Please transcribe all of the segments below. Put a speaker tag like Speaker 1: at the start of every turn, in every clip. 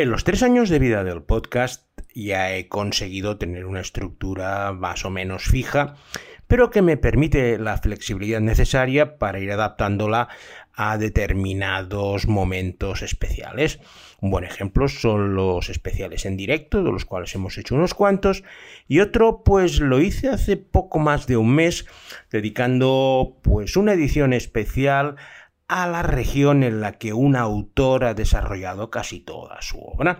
Speaker 1: En los tres años de vida del podcast ya he conseguido tener una estructura más o menos fija, pero que me permite la flexibilidad necesaria para ir adaptándola a determinados momentos especiales. Un buen ejemplo son los especiales en directo, de los cuales hemos hecho unos cuantos, y otro pues lo hice hace poco más de un mes, dedicando pues una edición especial a la región en la que un autor ha desarrollado casi toda su obra.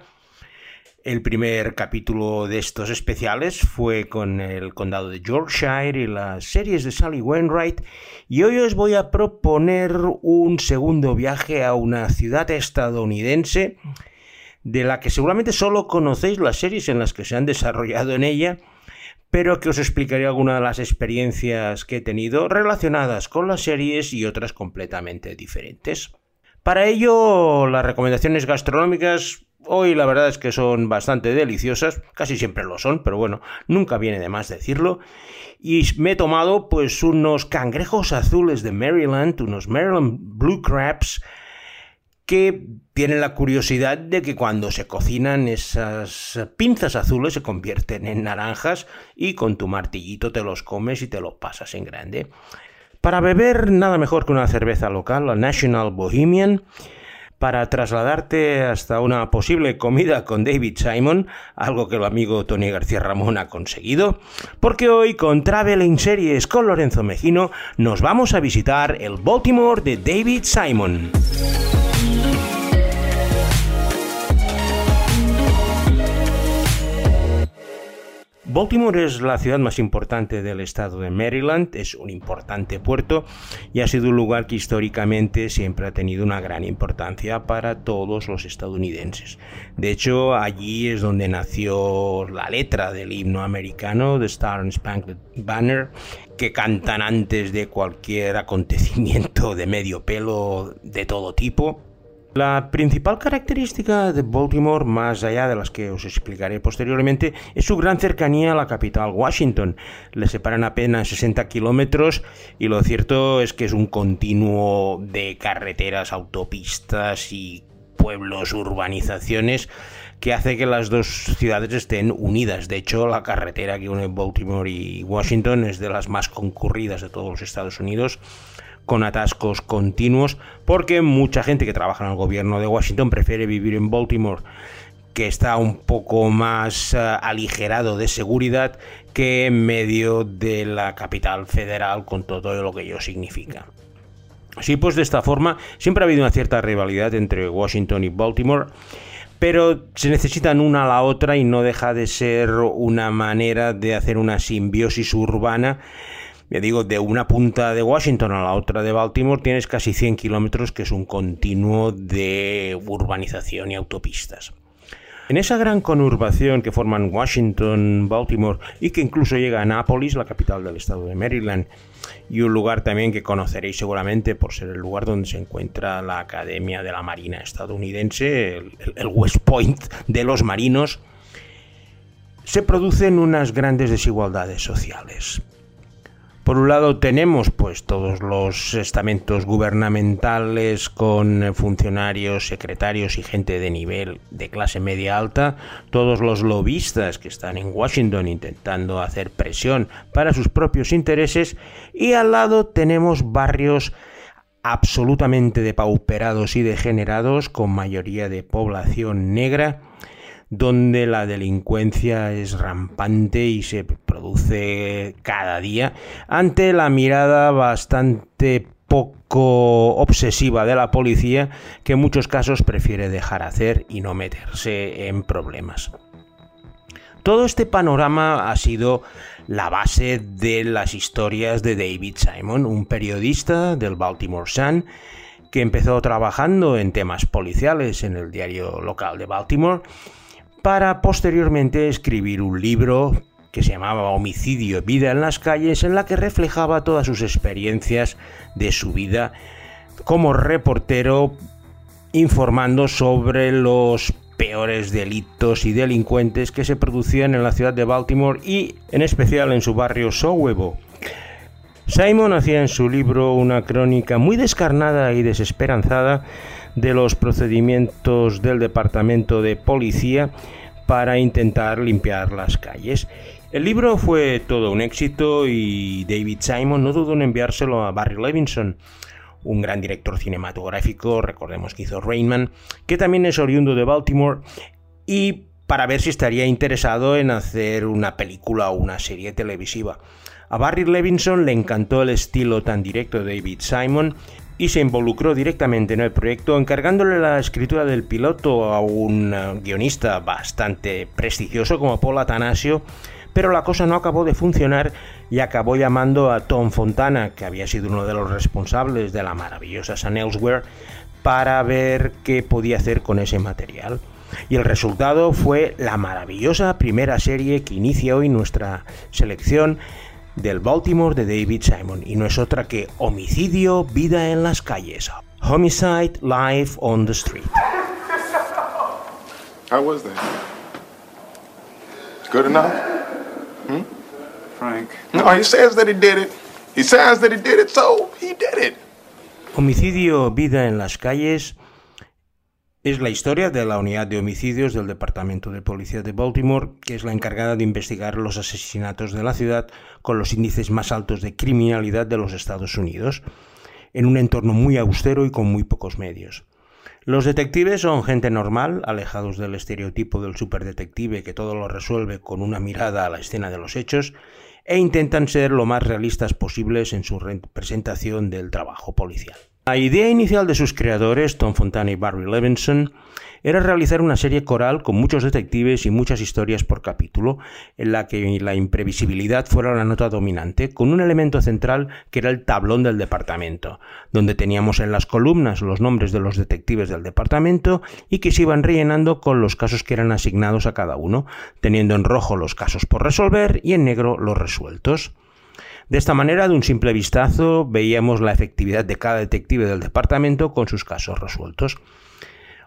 Speaker 1: El primer capítulo de estos especiales fue con el condado de Yorkshire y las series de Sally Wainwright y hoy os voy a proponer un segundo viaje a una ciudad estadounidense de la que seguramente solo conocéis las series en las que se han desarrollado en ella pero que os explicaré algunas de las experiencias que he tenido relacionadas con las series y otras completamente diferentes. Para ello, las recomendaciones gastronómicas hoy la verdad es que son bastante deliciosas, casi siempre lo son, pero bueno, nunca viene de más decirlo. Y me he tomado pues unos cangrejos azules de Maryland, unos Maryland Blue Crabs, que tienen la curiosidad de que cuando se cocinan esas pinzas azules se convierten en naranjas y con tu martillito te los comes y te los pasas en grande. Para beber nada mejor que una cerveza local, la National Bohemian, para trasladarte hasta una posible comida con David Simon, algo que el amigo Tony García Ramón ha conseguido, porque hoy con Traveling Series con Lorenzo Mejino nos vamos a visitar el Baltimore de David Simon. Baltimore es la ciudad más importante del estado de Maryland, es un importante puerto y ha sido un lugar que históricamente siempre ha tenido una gran importancia para todos los estadounidenses. De hecho, allí es donde nació la letra del himno americano, The Star and Spangled Banner, que cantan antes de cualquier acontecimiento de medio pelo de todo tipo. La principal característica de Baltimore, más allá de las que os explicaré posteriormente, es su gran cercanía a la capital, Washington. Le separan apenas 60 kilómetros y lo cierto es que es un continuo de carreteras, autopistas y pueblos, urbanizaciones que hace que las dos ciudades estén unidas. De hecho, la carretera que une Baltimore y Washington es de las más concurridas de todos los Estados Unidos con atascos continuos, porque mucha gente que trabaja en el gobierno de Washington prefiere vivir en Baltimore que está un poco más eh, aligerado de seguridad que en medio de la capital federal con todo lo que ello significa. Así pues, de esta forma, siempre ha habido una cierta rivalidad entre Washington y Baltimore, pero se necesitan una a la otra y no deja de ser una manera de hacer una simbiosis urbana me digo, de una punta de Washington a la otra de Baltimore tienes casi 100 kilómetros, que es un continuo de urbanización y autopistas. En esa gran conurbación que forman Washington, Baltimore y que incluso llega a Nápoles, la capital del estado de Maryland, y un lugar también que conoceréis seguramente por ser el lugar donde se encuentra la Academia de la Marina estadounidense, el, West Point de los marinos, se producen unas grandes desigualdades sociales. Por un lado tenemos pues todos los estamentos gubernamentales con funcionarios, secretarios y gente de nivel de clase media alta, todos los lobistas que están en Washington intentando hacer presión para sus propios intereses y al lado tenemos barrios absolutamente depauperados y degenerados con mayoría de población negra donde la delincuencia es rampante y se cada día, ante la mirada bastante poco obsesiva de la policía que en muchos casos prefiere dejar hacer y no meterse en problemas. Todo este panorama ha sido la base de las historias de David Simon, un periodista del Baltimore Sun que empezó trabajando en temas policiales en el diario local de Baltimore para posteriormente escribir un libro que se llamaba Homicidio y Vida en las calles, en la que reflejaba todas sus experiencias de su vida como reportero informando sobre los peores delitos y delincuentes que se producían en la ciudad de Baltimore y en especial en su barrio Sowebo. Simon hacía en su libro una crónica muy descarnada y desesperanzada de los procedimientos del Departamento de Policía para intentar limpiar las calles. El libro fue todo un éxito y David Simon no dudó en enviárselo a Barry Levinson, un gran director cinematográfico, recordemos que hizo Rainman, que también es oriundo de Baltimore, y para ver si estaría interesado en hacer una película o una serie televisiva. A Barry Levinson le encantó el estilo tan directo de David Simon y se involucró directamente en el proyecto encargándole la escritura del piloto a un eh, guionista bastante prestigioso como Paul Atanasio, pero la cosa no acabó de funcionar y acabó llamando a Tom Fontana, que había sido uno de los responsables de la maravillosa Sun Elsewhere, para ver qué podía hacer con ese material. Y el resultado fue la maravillosa primera serie que inicia hoy nuestra selección del Baltimore de David Simon y no es otra que Homicidio, Vida en las calles. Homicide Life on the Street.
Speaker 2: How was that? Good enough? Hmm?
Speaker 3: Frank.
Speaker 2: No, he says that he did it. He says that he did it, so he did it.
Speaker 1: Homicidio, Vida en las calles es la historia de la unidad de homicidios del Departamento de Policía de Baltimore, que es la encargada de investigar los asesinatos de la ciudad con los índices más altos de criminalidad de los Estados Unidos, en un entorno muy austero y con muy pocos medios. Los detectives son gente normal, alejados del estereotipo del superdetective que todo lo resuelve con una mirada a la escena de los hechos, e intentan ser lo más realistas posibles en su representación del trabajo policial. La idea inicial de sus creadores, Tom Fontana y Barry Levinson, era realizar una serie coral con muchos detectives y muchas historias por capítulo, en la que la imprevisibilidad fuera la nota dominante, con un elemento central que era el tablón del departamento, donde teníamos en las columnas los nombres de los detectives del departamento y que se iban rellenando con los casos que eran asignados a cada uno, teniendo en rojo los casos por resolver y en negro los resueltos. De esta manera, de un simple vistazo, veíamos la efectividad de cada detective del departamento con sus casos resueltos.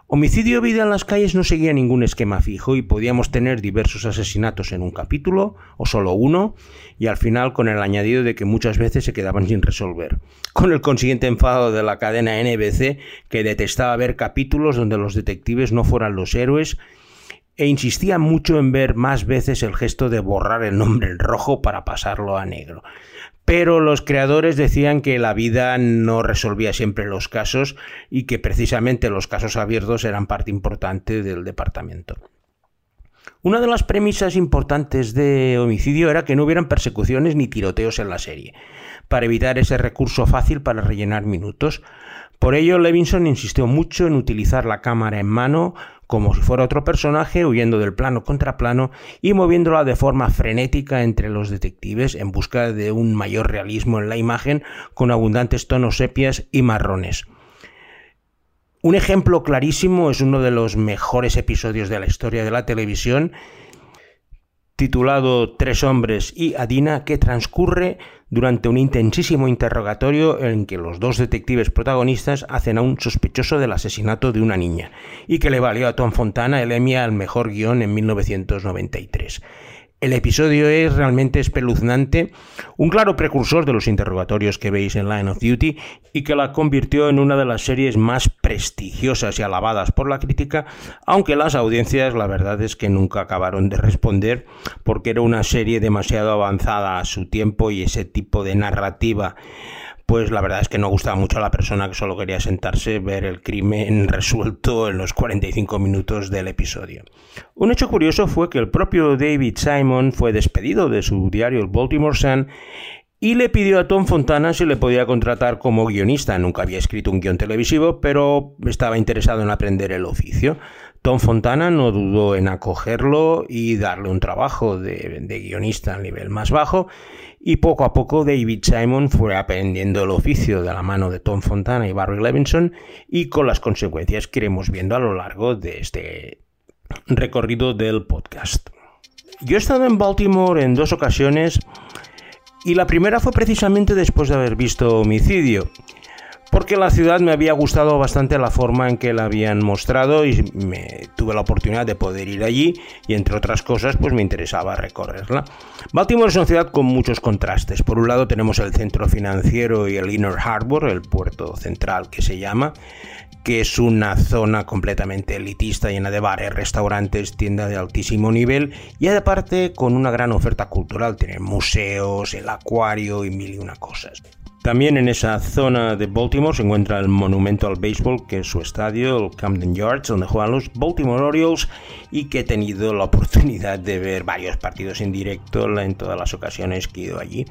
Speaker 1: Homicidio vida en las calles no seguía ningún esquema fijo y podíamos tener diversos asesinatos en un capítulo o solo uno y al final con el añadido de que muchas veces se quedaban sin resolver, con el consiguiente enfado de la cadena NBC que detestaba ver capítulos donde los detectives no fueran los héroes e insistía mucho en ver más veces el gesto de borrar el nombre en rojo para pasarlo a negro. Pero los creadores decían que la vida no resolvía siempre los casos y que precisamente los casos abiertos eran parte importante del departamento. Una de las premisas importantes de homicidio era que no hubieran persecuciones ni tiroteos en la serie, para evitar ese recurso fácil para rellenar minutos. Por ello, Levinson insistió mucho en utilizar la cámara en mano como si fuera otro personaje, huyendo del plano contra plano y moviéndola de forma frenética entre los detectives en busca de un mayor realismo en la imagen con abundantes tonos sepias y marrones. Un ejemplo clarísimo es uno de los mejores episodios de la historia de la televisión titulado Tres hombres y Adina, que transcurre durante un intensísimo interrogatorio en que los dos detectives protagonistas hacen a un sospechoso del asesinato de una niña, y que le valió a Tom Fontana el Emmy al mejor guion en 1993. El episodio es realmente espeluznante, un claro precursor de los interrogatorios que veis en Line of Duty y que la convirtió en una de las series más prestigiosas y alabadas por la crítica, aunque las audiencias la verdad es que nunca acabaron de responder porque era una serie demasiado avanzada a su tiempo y ese tipo de narrativa pues la verdad es que no gustaba mucho a la persona que solo quería sentarse, ver el crimen resuelto en los 45 minutos del episodio. Un hecho curioso fue que el propio David Simon fue despedido de su diario el Baltimore Sun y le pidió a Tom Fontana si le podía contratar como guionista. Nunca había escrito un guion televisivo, pero estaba interesado en aprender el oficio. Tom Fontana no dudó en acogerlo y darle un trabajo de, guionista a nivel más bajo y poco a poco David Simon fue aprendiendo el oficio de la mano de Tom Fontana y Barry Levinson y con las consecuencias que iremos viendo a lo largo de este recorrido del podcast. Yo he estado en Baltimore en dos ocasiones y la primera fue precisamente después de haber visto Homicidio porque la ciudad me había gustado bastante la forma en que la habían mostrado y me tuve la oportunidad de poder ir allí y entre otras cosas pues me interesaba recorrerla. Baltimore es una ciudad con muchos contrastes. Por un lado tenemos el centro financiero y el Inner Harbor, el puerto central que se llama, que es una zona completamente elitista, llena de bares, restaurantes, tiendas de altísimo nivel y aparte con una gran oferta cultural. Tienen museos, el acuario y mil y una cosas. También en esa zona de Baltimore se encuentra el monumento al béisbol, que es su estadio, el Camden Yards, donde juegan los Baltimore Orioles y que he tenido la oportunidad de ver varios partidos en directo en todas las ocasiones que he ido allí.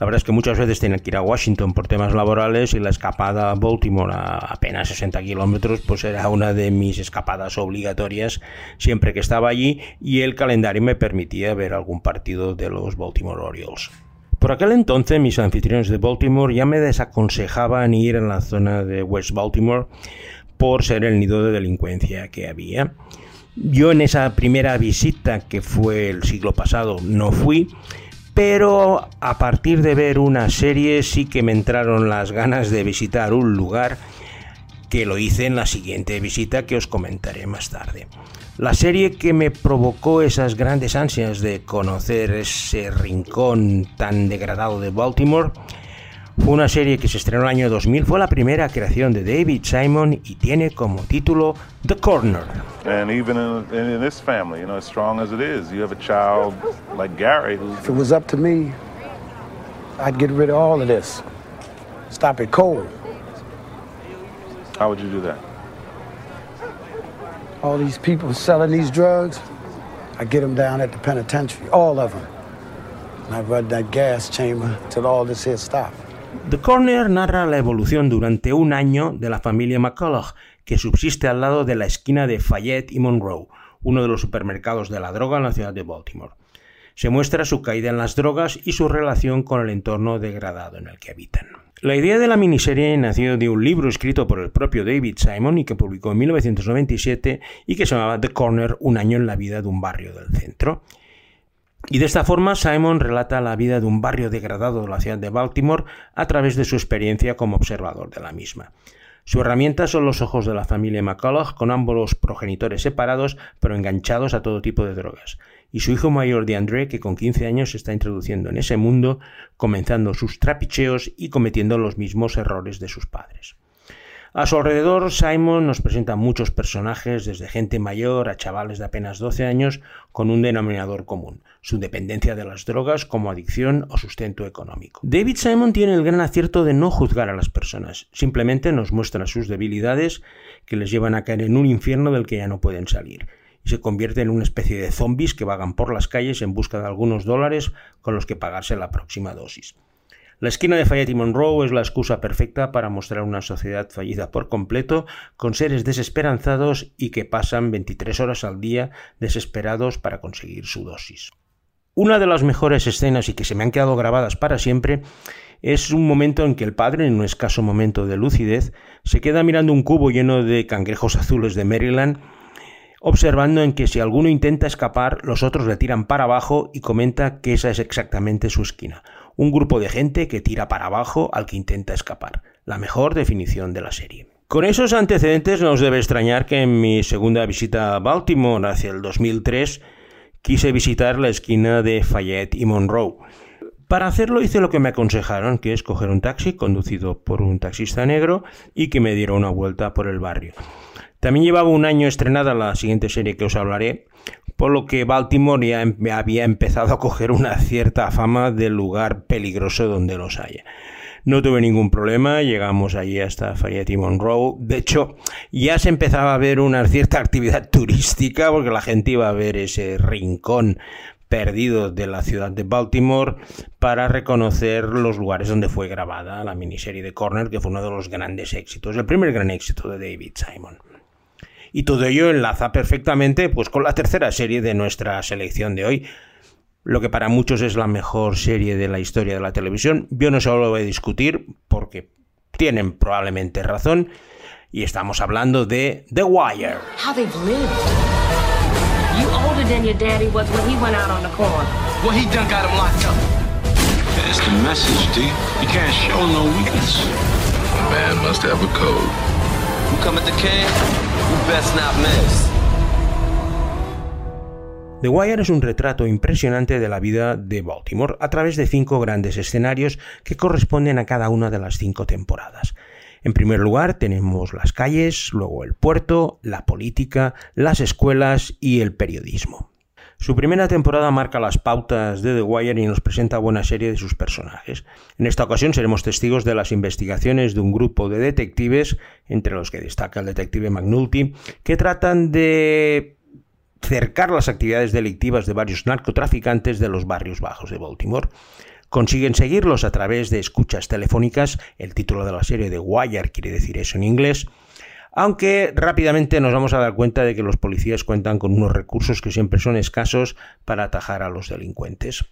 Speaker 1: La verdad es que muchas veces tenía que ir a Washington por temas laborales y la escapada a Baltimore a apenas 60 kilómetros pues era una de mis escapadas obligatorias siempre que estaba allí y el calendario me permitía ver algún partido de los Baltimore Orioles. Por aquel entonces mis anfitriones de Baltimore ya me desaconsejaban ir en la zona de West Baltimore por ser el nido de delincuencia que había. Yo en esa primera visita que fue el siglo pasado no fui, pero a partir de ver una serie sí que me entraron las ganas de visitar un lugar que lo hice en la siguiente visita que os comentaré más tarde. La serie que me provocó esas grandes ansias de conocer ese rincón tan degradado de Baltimore fue una serie que se estrenó en el año 2000, fue la primera creación de David Simon y tiene como título The Corner.
Speaker 3: And even in, in this family, you know, as strong as it is, you have a child like Gary who...
Speaker 4: If it was up to me, I'd get rid of all of this. Stop it cold.
Speaker 3: How would you do that?
Speaker 4: all these people selling these drugs, I get them down at the penitentiary, all of them. And I run that gas chamber till all this here stop.
Speaker 1: The Corner narra la evolución durante un año de la familia McCullough, que subsiste al lado de la esquina de Fayette y Monroe, uno de los supermercados de la droga en la ciudad de Baltimore. Se muestra su caída en las drogas y su relación con el entorno degradado en el que habitan. La idea de la miniserie nació de un libro escrito por el propio David Simon y que publicó en 1997 y que se llamaba The Corner, un año en la vida de un barrio del centro. Y de esta forma Simon relata la vida de un barrio degradado de la ciudad de Baltimore a través de su experiencia como observador de la misma. Su herramienta son los ojos de la familia McCullough, con ambos progenitores separados, pero enganchados a todo tipo de drogas y su hijo mayor de André, que con 15 años se está introduciendo en ese mundo, comenzando sus trapicheos y cometiendo los mismos errores de sus padres. A su alrededor, Simon nos presenta muchos personajes, desde gente mayor a chavales de apenas 12 años, con un denominador común, su dependencia de las drogas como adicción o sustento económico. David Simon tiene el gran acierto de no juzgar a las personas, simplemente nos muestra sus debilidades que les llevan a caer en un infierno del que ya no pueden salir se convierte en una especie de zombies que vagan por las calles en busca de algunos dólares con los que pagarse la próxima dosis. La esquina de Fayette y Monroe es la excusa perfecta para mostrar una sociedad fallida por completo, con seres desesperanzados y que pasan 23 horas al día desesperados para conseguir su dosis. Una de las mejores escenas y que se me han quedado grabadas para siempre es un momento en que el padre, en un escaso momento de lucidez, se queda mirando un cubo lleno de cangrejos azules de Maryland observando en que si alguno intenta escapar, los otros le tiran para abajo y comenta que esa es exactamente su esquina. Un grupo de gente que tira para abajo al que intenta escapar. La mejor definición de la serie. Con esos antecedentes no os debe extrañar que en mi segunda visita a Baltimore hacia el 2003 quise visitar la esquina de Fayette y Monroe. Para hacerlo hice lo que me aconsejaron, que es coger un taxi conducido por un taxista negro y que me diera una vuelta por el barrio. También llevaba un año estrenada la siguiente serie que os hablaré, por lo que Baltimore ya em, había empezado a coger una cierta fama de lugar peligroso donde los haya. No tuve ningún problema, llegamos allí hasta Fayette y Monroe. De hecho, ya se empezaba a ver una cierta actividad turística porque la gente iba a ver ese rincón perdido de la ciudad de Baltimore para reconocer los lugares donde fue grabada la miniserie de Corner, que fue uno de los grandes éxitos, el primer gran éxito de David Simon. Y todo ello enlaza perfectamente pues, con la tercera serie de nuestra selección de hoy, lo que para muchos es la mejor serie de la historia de la televisión. Yo no solo lo voy a discutir porque tienen probablemente razón. Y estamos hablando de The Wire. How they've lived. You older than your daddy was when he went out on the corn. Well, he done got him locked up. That's the message, D. You can't show no weakness. A man must have a code. You come at the king? The Wire es un retrato impresionante de la vida de Baltimore a través de cinco grandes escenarios que corresponden a cada una de las cinco temporadas. En primer lugar tenemos las calles, luego el puerto, la política, las escuelas y el periodismo. Su primera temporada marca las pautas de The Wire y nos presenta buena serie de sus personajes. En esta ocasión seremos testigos de las investigaciones de un grupo de detectives, entre los que destaca el detective McNulty, que tratan de cercar las actividades delictivas de varios narcotraficantes de los barrios bajos de Baltimore. Consiguen seguirlos a través de escuchas telefónicas, el título de la serie de Wire quiere decir eso en inglés, aunque rápidamente nos vamos a dar cuenta de que los policías cuentan con unos recursos que siempre son escasos para atajar a los delincuentes.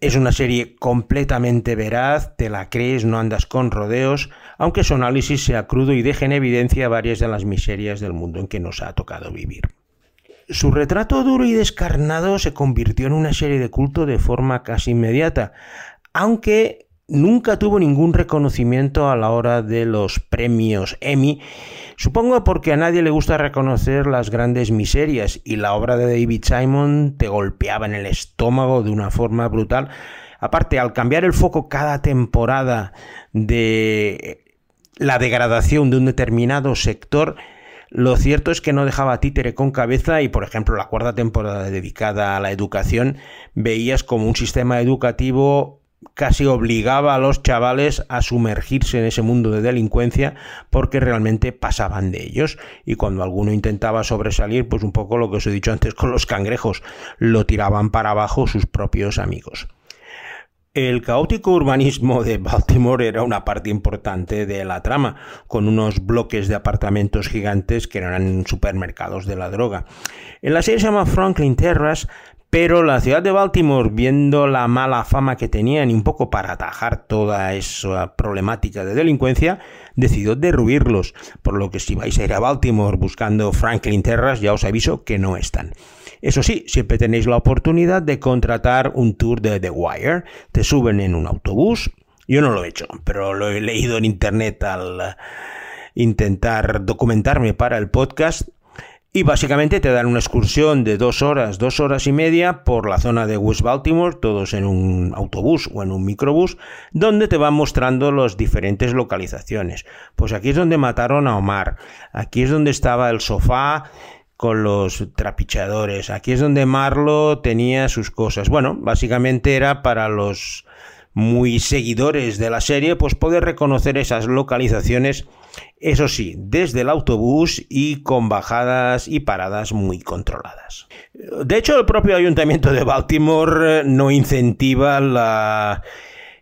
Speaker 1: Es una serie completamente veraz, te la crees, no andas con rodeos, aunque su análisis sea crudo y deje en evidencia varias de las miserias del mundo en que nos ha tocado vivir. Su retrato duro y descarnado se convirtió en una serie de culto de forma casi inmediata, aunque nunca tuvo ningún reconocimiento a la hora de los premios Emmy, supongo porque a nadie le gusta reconocer las grandes miserias y la obra de David Simon te golpeaba en el estómago de una forma brutal. Aparte, al cambiar el foco cada temporada de la degradación de un determinado sector, lo cierto es que no dejaba títere con cabeza y, por ejemplo, la cuarta temporada dedicada a la educación, veías como un sistema educativo casi obligaba a los chavales a sumergirse en ese mundo de delincuencia porque realmente pasaban de ellos y cuando alguno intentaba sobresalir pues un poco lo que os he dicho antes con los cangrejos lo tiraban para abajo sus propios amigos. El caótico urbanismo de Baltimore era una parte importante de la trama, con unos bloques de apartamentos gigantes que eran supermercados de la droga. En la serie se llama Franklin Terrace, pero la ciudad de Baltimore, viendo la mala fama que tenían y un poco para atajar toda esa problemática de delincuencia, decidió derruirlos, por lo que si vais a ir a Baltimore buscando Franklin Terrace, ya os aviso que no están. Eso sí, siempre tenéis la oportunidad de contratar un tour de The Wire. Te suben en un autobús. Yo no lo he hecho, pero lo he leído en internet al intentar documentarme para el podcast. Y básicamente te dan una excursión de dos horas, dos horas y media por la zona de West Baltimore, todos en un autobús o en un microbús, donde te van mostrando las diferentes localizaciones. Pues aquí es donde mataron a Omar, aquí es donde estaba el sofá con los trapichadores. Aquí es donde Marlo tenía sus cosas. Bueno, básicamente era para los muy seguidores de la serie, pues poder reconocer esas localizaciones, eso sí, desde el autobús y con bajadas y paradas muy controladas. De hecho, el propio ayuntamiento de Baltimore no incentiva la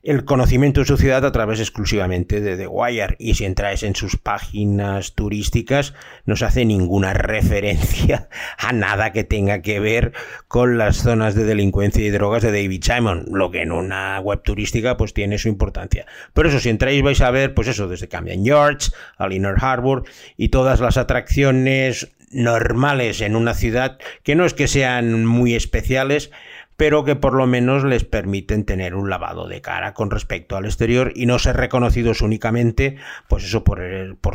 Speaker 1: el conocimiento de su ciudad a través exclusivamente de The Wire y si entráis en sus páginas turísticas no se hace ninguna referencia a nada que tenga que ver con las zonas de delincuencia y drogas de David Simon, lo que en una web turística pues tiene su importancia. Pero eso si entráis vais a ver pues eso desde Camden Yards al Inner Harbor y todas las atracciones normales en una ciudad que no es que sean muy especiales, pero que por lo menos les permiten tener un lavado de cara con respecto al exterior y no ser reconocidos únicamente, pues eso por,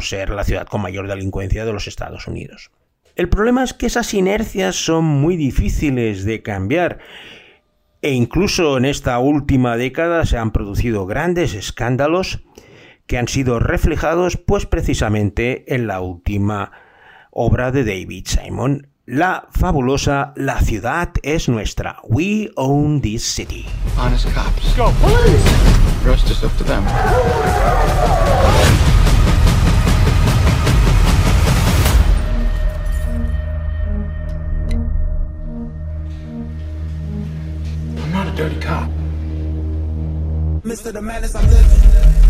Speaker 1: ser la ciudad con mayor delincuencia de los Estados Unidos. El problema es que esas inercias son muy difíciles de cambiar e incluso en esta última década se han producido grandes escándalos que han sido reflejados pues precisamente en la última obra de David Simon, la fabulosa La ciudad es nuestra. We own this city.
Speaker 5: Honest cops. Go, police! Rest is up to them. I'm not a dirty cop.
Speaker 6: Mr. The Madness, I'm living.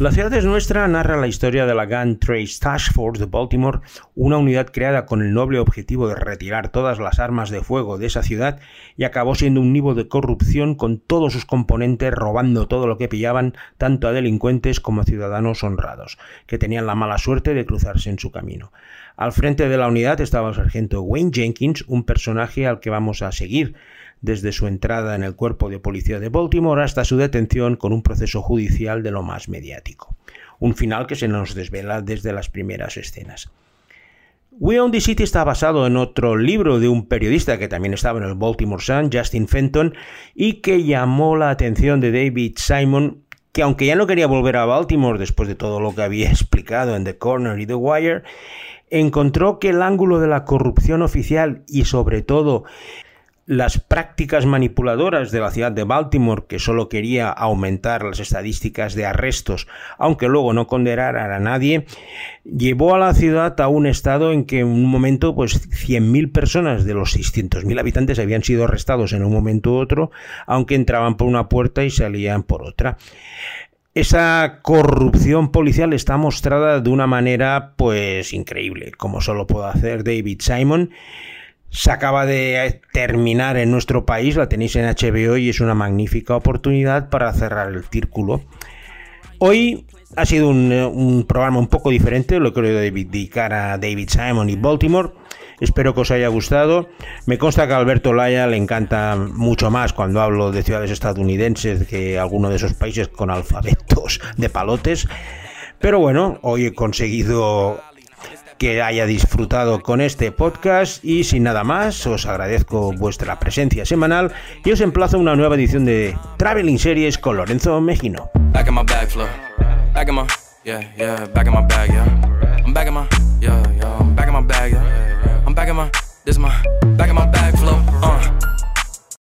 Speaker 1: La ciudad es nuestra narra la historia de la Gun Trace Task Force de Baltimore, una unidad creada con el noble objetivo de retirar todas las armas de fuego de esa ciudad y acabó siendo un nivo de corrupción con todos sus componentes robando todo lo que pillaban tanto a delincuentes como a ciudadanos honrados, que tenían la mala suerte de cruzarse en su camino. Al frente de la unidad estaba el sargento Wayne Jenkins, un personaje al que vamos a seguir desde su entrada en el cuerpo de policía de Baltimore hasta su detención con un proceso judicial de lo más mediático. Un final que se nos desvela desde las primeras escenas. We Own the City está basado en otro libro de un periodista que también estaba en el Baltimore Sun, Justin Fenton, y que llamó la atención de David Simon, que aunque ya no quería volver a Baltimore después de todo lo que había explicado en The Corner y The Wire, encontró que el ángulo de la corrupción oficial y sobre todo las prácticas manipuladoras de la ciudad de Baltimore, que solo quería aumentar las estadísticas de arrestos, aunque luego no condenar a nadie, llevó a la ciudad a un estado en que en un momento pues 100.000 personas de los 600.000 habitantes habían sido arrestados en un momento u otro, aunque entraban por una puerta y salían por otra. Esa corrupción policial está mostrada de una manera pues increíble, como solo puede hacer David Simon se acaba de terminar en nuestro país, la tenéis en HBO y es una magnífica oportunidad para cerrar el círculo. Hoy ha sido un, programa un poco diferente, lo quiero dedicar a David Simon y Baltimore. Espero que os haya gustado. Me consta que a Alberto Laya le encanta mucho más cuando hablo de ciudades estadounidenses que alguno de esos países con alfabetos de palotes. Pero bueno, hoy he conseguido que haya disfrutado con este podcast y sin nada más os agradezco vuestra presencia semanal y os emplazo a una nueva edición de Traveling Series con Lorenzo Mejino. My, back in my bag flow, uh.